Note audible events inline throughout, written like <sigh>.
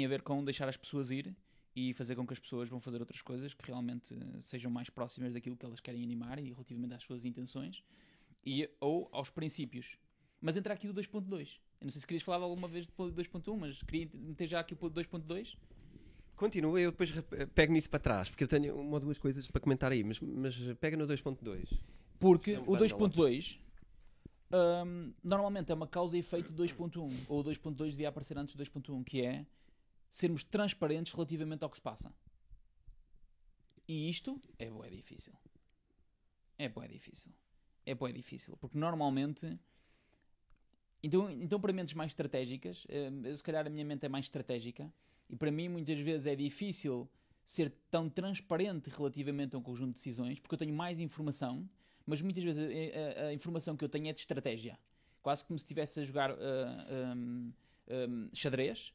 tem a ver com deixar as pessoas ir e fazer com que as pessoas vão fazer outras coisas que realmente eh, sejam mais próximas daquilo que elas querem animar e relativamente às suas intenções e, ou aos princípios. Mas entra aqui o 2.2. Eu não sei se querias falar alguma vez do 2.1, mas queria meter já aqui o 2.2. Continua, eu depois pego nisso para trás, porque eu tenho uma ou duas coisas para comentar aí, mas, mas pega no 2.2. Porque o vai 2.2 hum, normalmente é uma causa e efeito do 2.1. Ou o 2.2 devia aparecer antes do 2.1, que é sermos transparentes relativamente ao que se passa. E isto é bué difícil. É bué difícil. É bué difícil. Porque normalmente... Então, então para mentes mais estratégicas, hum, se calhar a minha mente é mais estratégica, e para mim muitas vezes é difícil ser tão transparente relativamente a um conjunto de decisões, porque eu tenho mais informação, mas muitas vezes a, a- a informação que eu tenho é de estratégia. Quase como se estivesse a jogar ah, hum, hum, xadrez,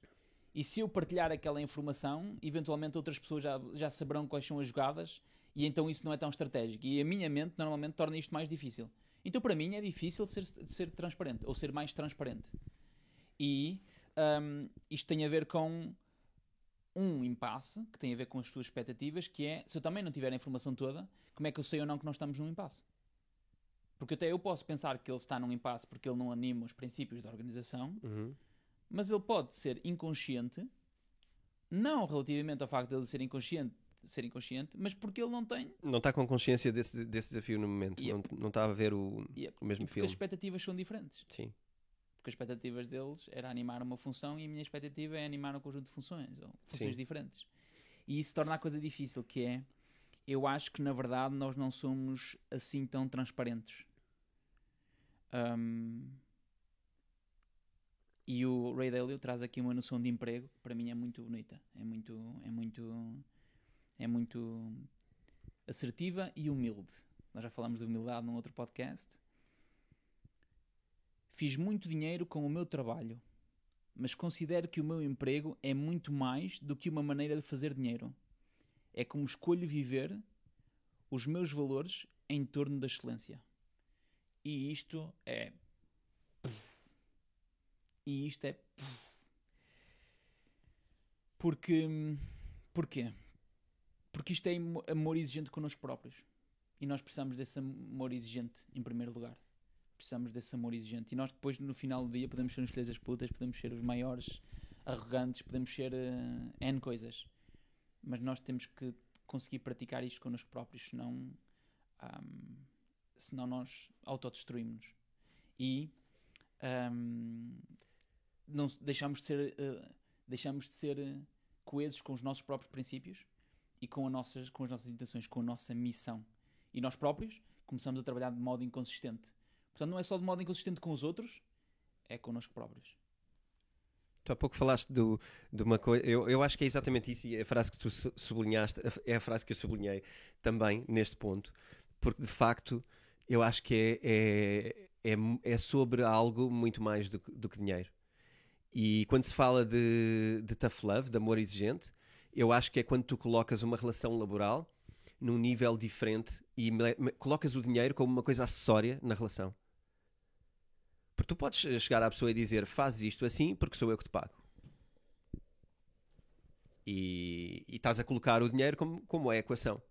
e se eu partilhar aquela informação, eventualmente outras pessoas já, já saberão quais são as jogadas, e então isso não é tão estratégico. E a minha mente normalmente torna isto mais difícil. Então para mim é difícil ser, ser transparente, ou ser mais transparente. E hum, isto tem a ver com um impasse, que tem a ver com as suas expectativas, que é, se eu também não tiver a informação toda, como é que eu sei ou não que nós estamos num impasse? Porque até eu posso pensar que ele está num impasse porque ele não anima os princípios da organização, Uhum. Mas ele pode ser inconsciente, não relativamente ao facto de ele ser inconsciente, ser inconsciente, mas porque ele não tem Não está com consciência desse, desse desafio no momento, Yep. não, não está a ver o, Yep. o mesmo e porque filme. as expectativas são diferentes. Sim. Porque as expectativas deles era animar uma função e a minha expectativa é animar um conjunto de funções, ou funções Sim. diferentes. E isso torna a coisa difícil, que é, eu acho que na verdade nós não somos assim tão transparentes. Ahm, e o Ray Dalio traz aqui uma noção de emprego, para mim é muito bonita, é muito, é muito, é muito assertiva e humilde. Nós já falamos de humildade num outro podcast. Fiz muito dinheiro com o meu trabalho, mas considero que o meu emprego é muito mais do que uma maneira de fazer dinheiro. É como escolho viver os meus valores em torno da excelência. E isto é. E isto é. Porque. Porquê? Porque isto é amor exigente connosco próprios. E nós precisamos desse amor exigente, em primeiro lugar precisamos desse amor exigente. E nós depois, no final do dia, podemos ser filhos das putas, podemos ser os maiores arrogantes, podemos ser eh, N coisas. Mas nós temos que conseguir praticar isto connosco próprios, senão, ahm, senão nós autodestruímos-nos. E ahm, não, deixamos de ser, eh, deixamos de ser eh, coesos com os nossos próprios princípios e com, nossas, com as nossas intenções, com a nossa missão. E nós próprios começamos a trabalhar de modo inconsistente. Portanto, não é só de modo inconsistente com os outros, é connosco próprios. Tu há pouco falaste do, de uma coisa, eu, eu acho que é exatamente isso, e a frase que tu su- sublinhaste a- é a frase que eu sublinhei também neste ponto, porque de facto eu acho que é, é, é, é sobre algo muito mais do, do que dinheiro. E quando se fala de, de tough love, de amor exigente, eu acho que é quando tu colocas uma relação laboral num nível diferente e colocas o dinheiro como uma coisa acessória na relação. Porque tu podes eh, chegar à pessoa e dizer faz isto assim porque sou eu que te pago. E, e estás a colocar o dinheiro como, como é a equação.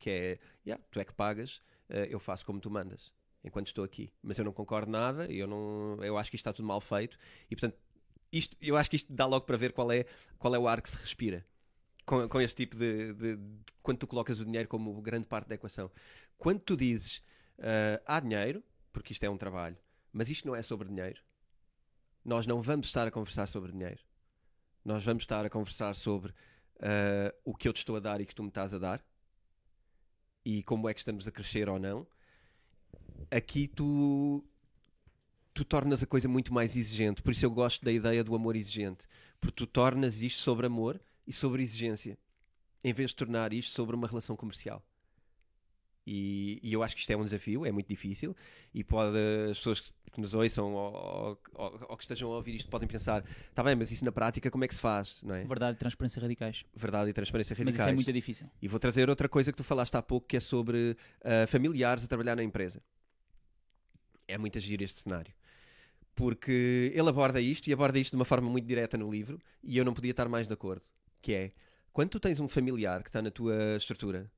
Que é, yeah, tu é que pagas, eh, eu faço como tu mandas, enquanto estou aqui. Mas eu não concordo nada, eu, não, eu acho que isto está tudo mal feito. E portanto, isto, eu acho que isto dá logo para ver qual é, qual é o ar que se respira. Com, com este tipo de, de- de- Quando tu colocas o dinheiro como grande parte da equação. Quando tu dizes eh, há dinheiro, porque isto é um trabalho, mas isto não é sobre dinheiro. Nós não vamos estar a conversar sobre dinheiro. Nós vamos estar a conversar sobre ah, o que eu te estou a dar e que tu me estás a dar e como é que estamos a crescer ou não. Aqui tu tu tornas a coisa muito mais exigente. Por isso eu gosto da ideia do amor exigente, porque tu tornas isto sobre amor e sobre exigência, em vez de tornar isto sobre uma relação comercial. E, e eu acho que isto é um desafio, é muito difícil, e pode as pessoas que nos ouçam ou, ou- ou- que estejam a ouvir isto podem pensar, está bem, mas isso na prática como é que se faz? Não é? Verdade e transparência radicais. Verdade e transparência Mas isso radicais. é muito difícil. E vou trazer outra coisa que tu falaste há pouco, que é sobre ah, familiares a trabalhar na empresa. É muito agir este cenário. Porque ele aborda isto e aborda isto de uma forma muito direta no livro e eu não podia estar mais de acordo. Que é, quando tu tens um familiar que está na tua estrutura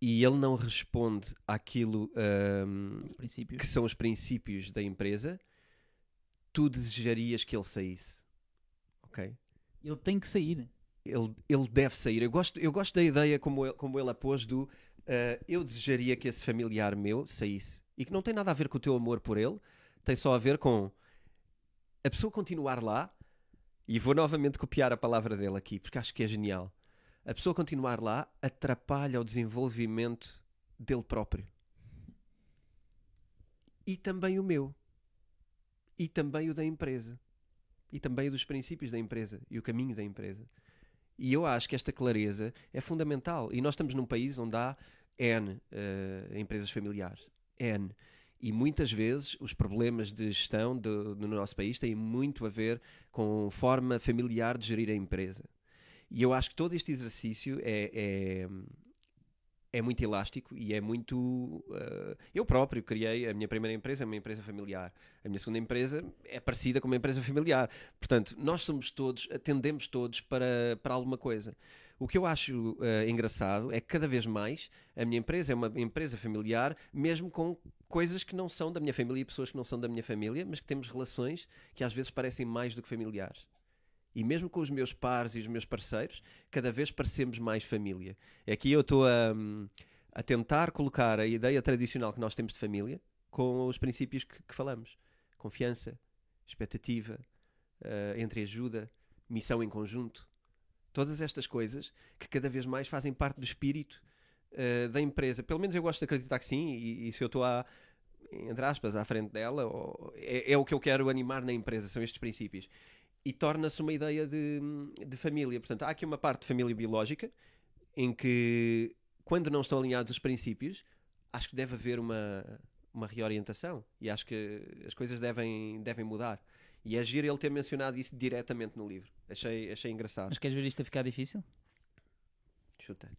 e ele não responde àquilo Princípios. que são os princípios da empresa, tu desejarias que ele saísse. Ok? Ele tem que sair. Ele, ele deve sair. Eu gosto, eu gosto da ideia como ele, como ele a pôs do ah, eu desejaria que esse familiar meu saísse. E que não tem nada a ver com o teu amor por ele, tem só a ver com a pessoa continuar lá, e vou novamente copiar a palavra dele aqui, porque acho que é genial. A pessoa continuar lá atrapalha o desenvolvimento dele próprio. E também o meu. E também o da empresa. E também o dos princípios da empresa e o caminho da empresa. E eu acho que esta clareza é fundamental. E nós estamos num país onde há N eh, empresas familiares. N. E muitas vezes os problemas de gestão do, no nosso país têm muito a ver com forma familiar de gerir a empresa. E eu acho que todo este exercício é, é, é muito elástico e é muito. eh, eu próprio criei a minha primeira empresa, é uma empresa familiar. A minha segunda empresa é parecida com uma empresa familiar. Portanto, nós somos todos, atendemos todos para, para alguma coisa. O que eu acho eh, engraçado é que cada vez mais a minha empresa é uma empresa familiar, mesmo com coisas que não são da minha família e pessoas que não são da minha família, mas que temos relações que às vezes parecem mais do que familiares. E mesmo com os meus pares e os meus parceiros, cada vez parecemos mais família. Aqui eu estou a, a tentar colocar a ideia tradicional que nós temos de família com os princípios que, que falamos: confiança, expectativa, eh, entreajuda, missão em conjunto. Todas estas coisas que cada vez mais fazem parte do espírito eh, da empresa. Pelo menos eu gosto de acreditar que sim, e, e se eu estou a entre aspas, à frente dela, ou- é, é o que eu quero animar na empresa, são estes princípios. E torna-se uma ideia de, de família. Portanto, há aqui uma parte de família biológica em que, quando não estão alinhados os princípios, acho que deve haver uma, uma reorientação e acho que as coisas devem, devem mudar. E é giro ele ter mencionado isso diretamente no livro. Achei, achei engraçado. Mas queres ver isto a ficar difícil? Chuta.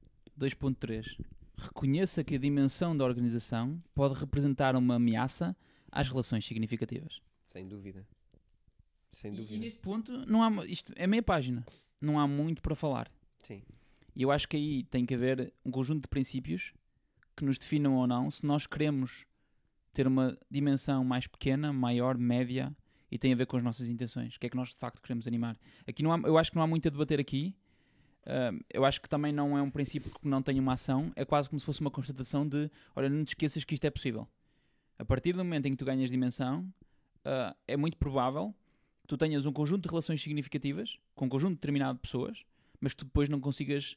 2.3. Reconheça que a dimensão da organização pode representar uma ameaça às relações significativas. Sem dúvida. Sem E, e dúvida. neste ponto, não há, isto é meia página. Não há muito para falar. Sim. E eu acho que aí tem que haver um conjunto de princípios que nos definam ou não se nós queremos ter uma dimensão mais pequena, maior, média e tem a ver com as nossas intenções. O que é que nós de facto queremos animar? Aqui não há, eu acho que não há muito a debater aqui. Ah, eu acho que também não é um princípio que não tem uma ação. É quase como se fosse uma constatação de: olha, não te esqueças que isto é possível. A partir do momento em que tu ganhas dimensão, ah, é muito provável que tu tenhas um conjunto de relações significativas com um conjunto determinado de pessoas mas que tu depois não consigas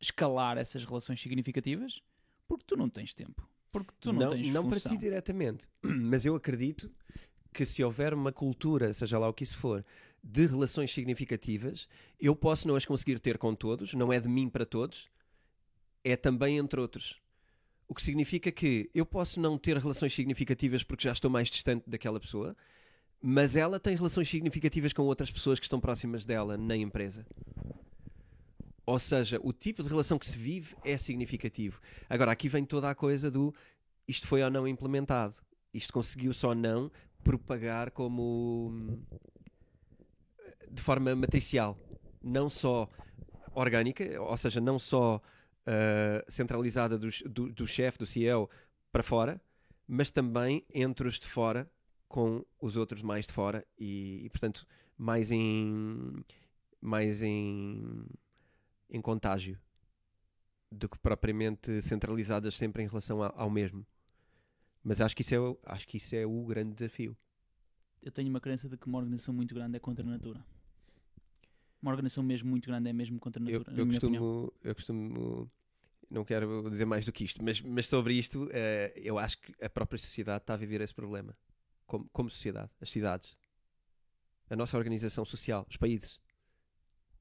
escalar essas relações significativas porque tu não tens tempo. Porque tu não, tens não para função. ti diretamente, <clears throat> mas eu acredito que se houver uma cultura, seja lá o que isso for, de relações significativas, eu posso não as conseguir ter com todos, não é de mim para todos, é também entre outros. O que significa que eu posso não ter relações significativas porque já estou mais distante daquela pessoa, mas ela tem relações significativas com outras pessoas que estão próximas dela na empresa. Ou seja, o tipo de relação que se vive é significativo. Agora, aqui vem toda a coisa do isto foi ou não implementado. Isto conseguiu-se ou não propagar como de forma matricial, não só orgânica, ou seja, não só ah, centralizada dos- do, do chefe, do CEO para fora, mas também entre os de fora com os outros mais de fora e, e, portanto mais em mais em em contágio do que propriamente centralizadas sempre em relação a- ao mesmo. Mas acho que isso é, acho que isso é o grande desafio. Eu tenho uma crença de que uma organização muito grande é contra a natura. Uma organização mesmo muito grande é mesmo contra a Eu, natura. na eu opinião. costumo, eu costumo, não quero dizer mais do que isto, mas, mas sobre isto, eh, eu acho que a própria sociedade está a viver esse problema. Como, como sociedade, as cidades, a nossa organização social, os países,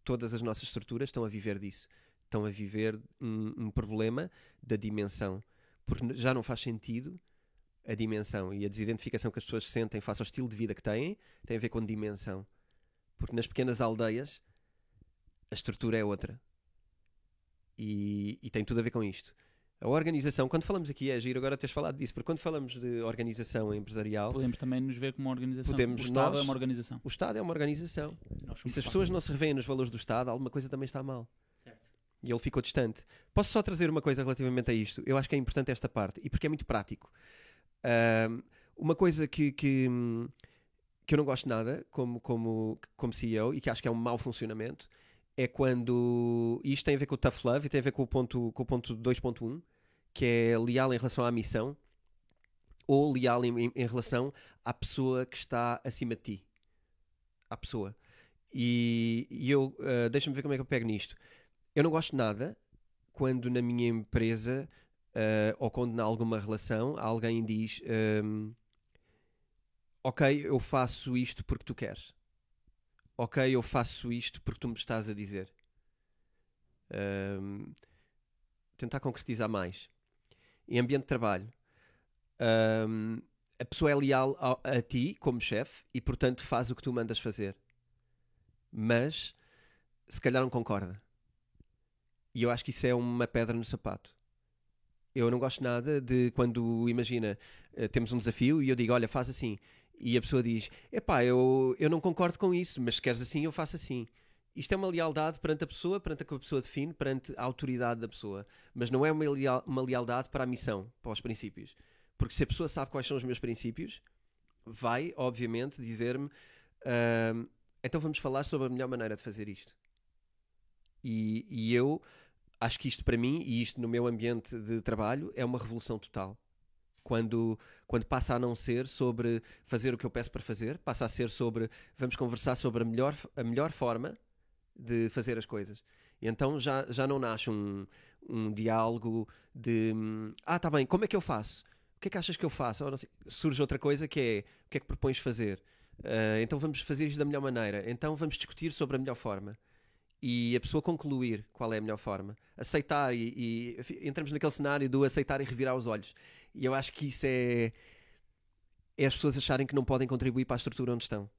todas as nossas estruturas estão a viver disso. Estão a viver um, um problema da dimensão. Porque já não faz sentido a dimensão e a desidentificação que as pessoas sentem face ao estilo de vida que têm, tem a ver com dimensão. Porque nas pequenas aldeias a estrutura é outra. E, e tem tudo a ver com isto. A organização, quando falamos aqui, é giro agora teres falado disso, porque quando falamos de organização empresarial, Podemos também nos ver como uma organização. Podemos o Estado nós- é uma organização. o Estado é uma organização. E se as pessoas não se revêem nos valores do Estado, alguma coisa também está mal. Certo. E ele ficou distante. Posso só trazer uma coisa relativamente a isto? Eu acho que é importante esta parte, e porque é muito prático. Ahm, uma coisa que, que, hum, que eu não gosto nada como, como, como CEO e que acho que é um mau funcionamento é quando. E isto tem a ver com o tough love e tem a ver com o ponto, com o ponto 2.1, que é leal em relação à missão ou leal em, em- relação à pessoa que está acima de ti. À pessoa. E, e eu, ah, deixa-me ver como é que eu pego nisto. Eu não gosto nada quando na minha empresa ah, ou quando em alguma relação alguém diz: ahm, Ok, eu faço isto porque tu queres. Ok, eu faço isto porque tu me estás a dizer. Ahm, tentar concretizar mais. Em ambiente de trabalho, ahm, a pessoa é leal ao- a, ti como chefe e, portanto, faz o que tu mandas fazer. Mas se calhar não concorda. E eu acho que isso é uma pedra no sapato. Eu não gosto nada de quando, imagina, eh, temos um desafio e eu digo, olha, faz assim. E a pessoa diz, epá, eu, eu não concordo com isso, mas se queres assim, eu faço assim. Isto é uma lealdade perante a pessoa, perante a que a pessoa define, perante a autoridade da pessoa. Mas não é uma, leal- uma lealdade para a missão, para os princípios. Porque se a pessoa sabe quais são os meus princípios, vai, obviamente, dizer-me, "Ahm, então vamos falar sobre a melhor maneira de fazer isto. E, e eu acho que isto para mim, e isto no meu ambiente de trabalho, é uma revolução total. Quando, quando passa a não ser sobre fazer o que eu peço para fazer, passa a ser sobre vamos conversar sobre a melhor, a melhor forma de fazer as coisas. E então já, já não nasce um, um diálogo de hum, ah, tá bem, como é que eu faço? O que é que achas que eu faço? Ou. Surge outra coisa que é o que é que propões fazer? Ah, então vamos fazer isto da melhor maneira. Então vamos discutir sobre a melhor forma. E a pessoa concluir qual é a melhor forma. Aceitar e, e entramos naquele cenário do aceitar e revirar os olhos. E eu acho que isso é, é as pessoas acharem que não podem contribuir para a estrutura onde estão.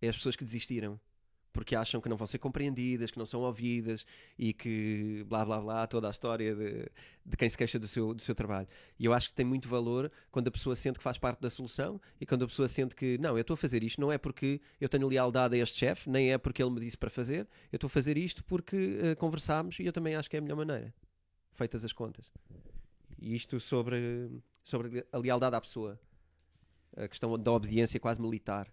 É as pessoas que desistiram. Porque acham que não vão ser compreendidas, que não são ouvidas e que blá blá blá, toda a história de, de quem se queixa do seu, do seu trabalho. E eu acho que tem muito valor quando a pessoa sente que faz parte da solução e quando a pessoa sente que não, eu estou a fazer isto não é porque eu tenho lealdade a este chefe, nem é porque ele me disse para fazer, eu estou a fazer isto porque eh, conversámos e eu também acho que é a melhor maneira, feitas as contas. E isto sobre, sobre a lealdade à pessoa, a questão da obediência quase militar.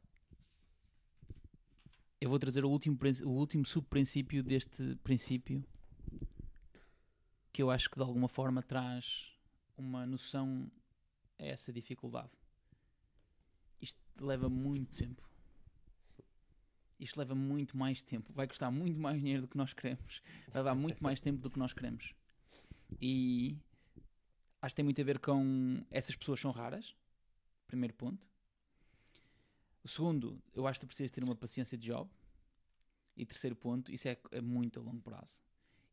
Eu vou trazer o último, o último subprincípio deste princípio que eu acho que de alguma forma traz uma noção a essa dificuldade. Isto leva muito tempo. Isto leva muito mais tempo. Vai custar muito mais dinheiro do que nós queremos. Vai levar muito mais tempo do que nós queremos. E acho que tem muito a ver com essas pessoas são raras. Primeiro ponto. O segundo, eu acho que tu precisas ter uma paciência de job. E terceiro ponto, isso é, é muito a longo prazo.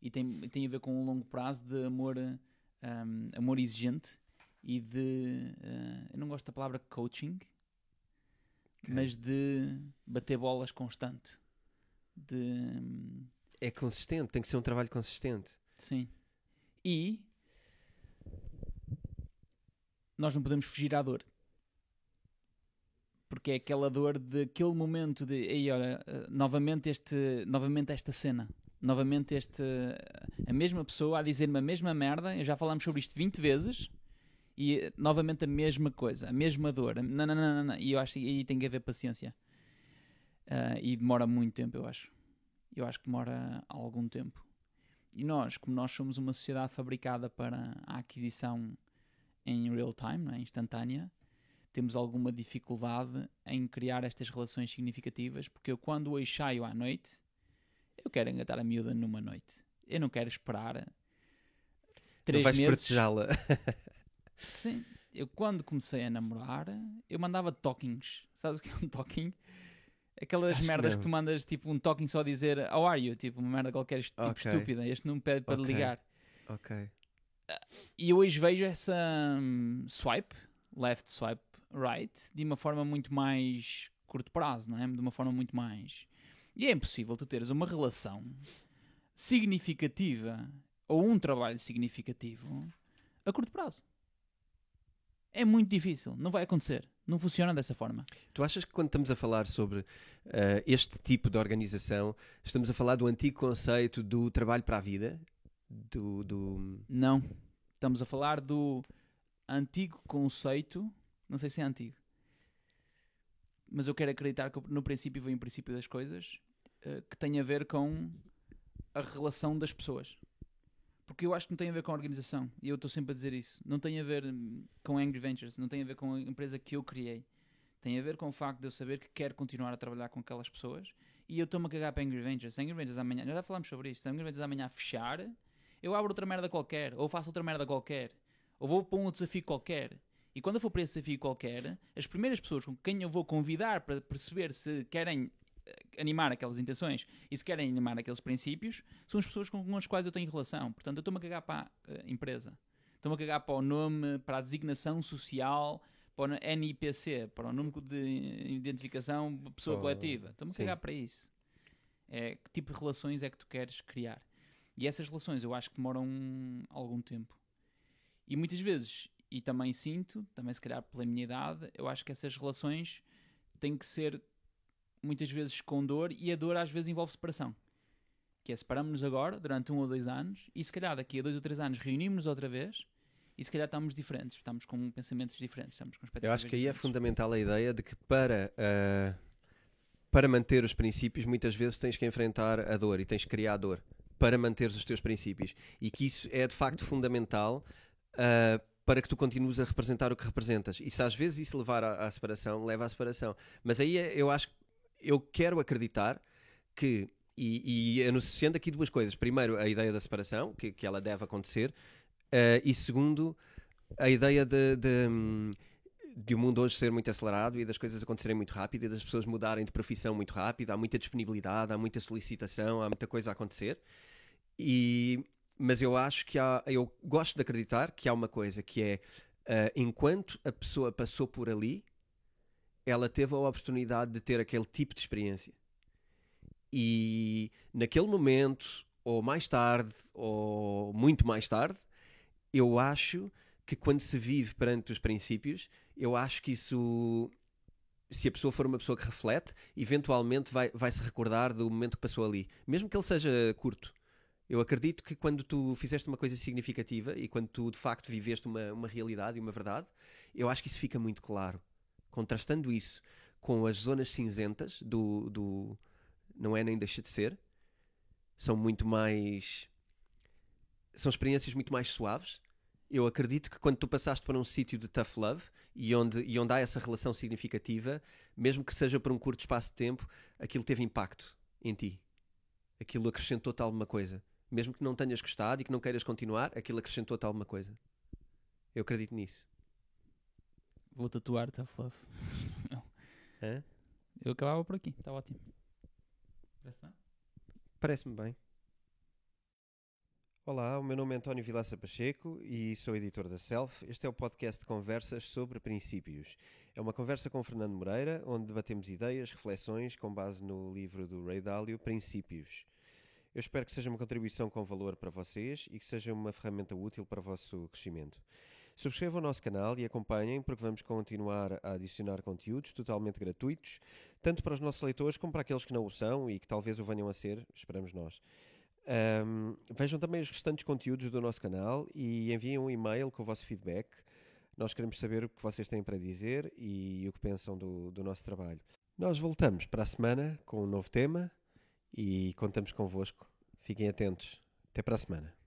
E tem, tem a ver com um longo prazo de amor, um, amor exigente e de. uh, eu não gosto da palavra coaching, mas de bater bolas constante. De. hum, É consistente, tem que ser um trabalho consistente. Sim. E nós não podemos fugir à dor. Porque é aquela dor daquele momento de ei, olha, eh, novamente, este, novamente esta cena. Novamente este, a mesma pessoa a dizer-me a mesma merda. Já falámos sobre isto 20 vezes. E eh, novamente a mesma coisa, a mesma dor. Não, não, não, não. E eu acho que aí tem que haver paciência. Ah, e demora muito tempo, eu acho. Eu acho que demora algum tempo. E nós, como nós somos uma sociedade fabricada para a aquisição em real time, não é? instantânea, temos alguma dificuldade em criar estas relações significativas, porque eu quando hoje saio à noite, eu quero engatar a miúda numa noite. Eu não quero esperar Não três vais meses. pretejá-la. <laughs> Sim, eu quando comecei a namorar, eu mandava talkings. Sabes o que é um talking? Aquelas Acho que merdas não. que tu mandas, tipo um talking só a dizer How are you? Tipo uma merda qualquer tipo Ok. estúpida. Este não me pede para Ok. ligar. ok. E eu hoje vejo essa hum, swipe, left swipe right, de uma forma muito mais curto prazo, não é? De uma forma muito mais. E é impossível tu teres uma relação significativa ou um trabalho significativo a curto prazo. É muito difícil, não vai acontecer. Não funciona dessa forma. Tu achas que quando estamos a falar sobre uh, este tipo de organização, estamos a falar do antigo conceito do trabalho para a vida? Do, do... Não. Estamos a falar do antigo conceito. Não sei se é antigo. Mas eu quero acreditar que no princípio vem o princípio das coisas uh, que tem a ver com a relação das pessoas. Porque eu acho que não tem a ver com a organização. E eu estou sempre a dizer isso. Não tem a ver hum, com Angry Ventures. Não tem a ver com a empresa que eu criei. Tem a ver com o facto de eu saber que quero continuar a trabalhar com aquelas pessoas. E eu estou-me a cagar para Angry Ventures. Angry Ventures amanhã, já falamos sobre isto. Angry Ventures amanhã fechar, eu abro outra merda qualquer. Ou faço outra merda qualquer. Ou vou para um desafio qualquer. E quando eu for para esse desafio qualquer, as primeiras pessoas com quem eu vou convidar para perceber se querem animar aquelas intenções e se querem animar aqueles princípios, são as pessoas com as quais eu tenho relação. Portanto, eu estou-me a cagar para a uh, empresa. Estou-me a cagar para o nome, para a designação social, para o NIPC, para o número de identificação pessoa oh, coletiva. Estou-me a cagar para isso. É, que tipo de relações é que tu queres criar? E essas relações eu acho que demoram algum tempo. E muitas vezes, e também sinto, também se calhar pela minha idade, eu acho que essas relações têm que ser muitas vezes com dor e a dor às vezes envolve separação. Que é separamos-nos agora, durante um ou dois anos, e se calhar daqui a dois ou três anos reunimos-nos outra vez e se calhar estamos diferentes, estamos com pensamentos diferentes, estamos com Eu acho que aí é fundamental a ideia de que para, uh, para manter os princípios, muitas vezes tens que enfrentar a dor e tens que criar a dor para manter os teus princípios. E que isso é de facto fundamental uh, para que tu continues a representar o que representas. E se às vezes isso levar à, à separação, leva à separação. Mas aí é, eu acho que eu quero acreditar que, e, e anunciando aqui duas coisas. Primeiro, a ideia da separação, que, que ela deve acontecer, uh, e segundo, a ideia de, de, de, o mundo hoje ser muito acelerado e das coisas acontecerem muito rápido e das pessoas mudarem de profissão muito rápido. Há muita disponibilidade, há muita solicitação, há muita coisa a acontecer. E, mas eu acho que há, eu gosto de acreditar que há uma coisa que é uh, enquanto a pessoa passou por ali ela teve a oportunidade de ter aquele tipo de experiência. E naquele momento, ou mais tarde, ou muito mais tarde, eu acho que quando se vive perante os princípios, eu acho que isso, se a pessoa for uma pessoa que reflete, eventualmente vai, vai se recordar do momento que passou ali, mesmo que ele seja curto. Eu acredito que quando tu fizeste uma coisa significativa e quando tu de facto viveste uma, uma realidade e uma verdade, eu acho que isso fica muito claro contrastando isso com as zonas cinzentas do, do não é nem deixa de ser, são muito mais são experiências muito mais suaves. Eu acredito que quando tu passaste por um sítio de tough love e onde, e onde há essa relação significativa, mesmo que seja por um curto espaço de tempo, aquilo teve impacto em ti. Aquilo acrescentou-te alguma coisa. Mesmo que não tenhas gostado e que não queiras continuar, aquilo acrescentou-te alguma coisa. Eu acredito nisso. Vou tatuar tough love. <laughs> Hã? Eu acabava por aqui, está ótimo. Parece-me bem. Olá, o meu nome é António Vilaça Pacheco e sou editor da Self. Este é o podcast de conversas sobre princípios. É uma conversa com Fernando Moreira, onde debatemos ideias, reflexões com base no livro do Ray Dalio, Princípios. Eu espero que seja uma contribuição com valor para vocês e que seja uma ferramenta útil para o vosso crescimento. Subscrevam o nosso canal e acompanhem, porque vamos continuar a adicionar conteúdos totalmente gratuitos, tanto para os nossos leitores como para aqueles que não o são e que talvez o venham a ser, esperamos nós. Um, vejam também os restantes conteúdos do nosso canal e enviem um e-mail com o vosso feedback. Nós queremos saber o que vocês têm para dizer e o que pensam do, do nosso trabalho. Nós voltamos para a semana com um novo tema e contamos convosco. Fiquem atentos. Até para a semana.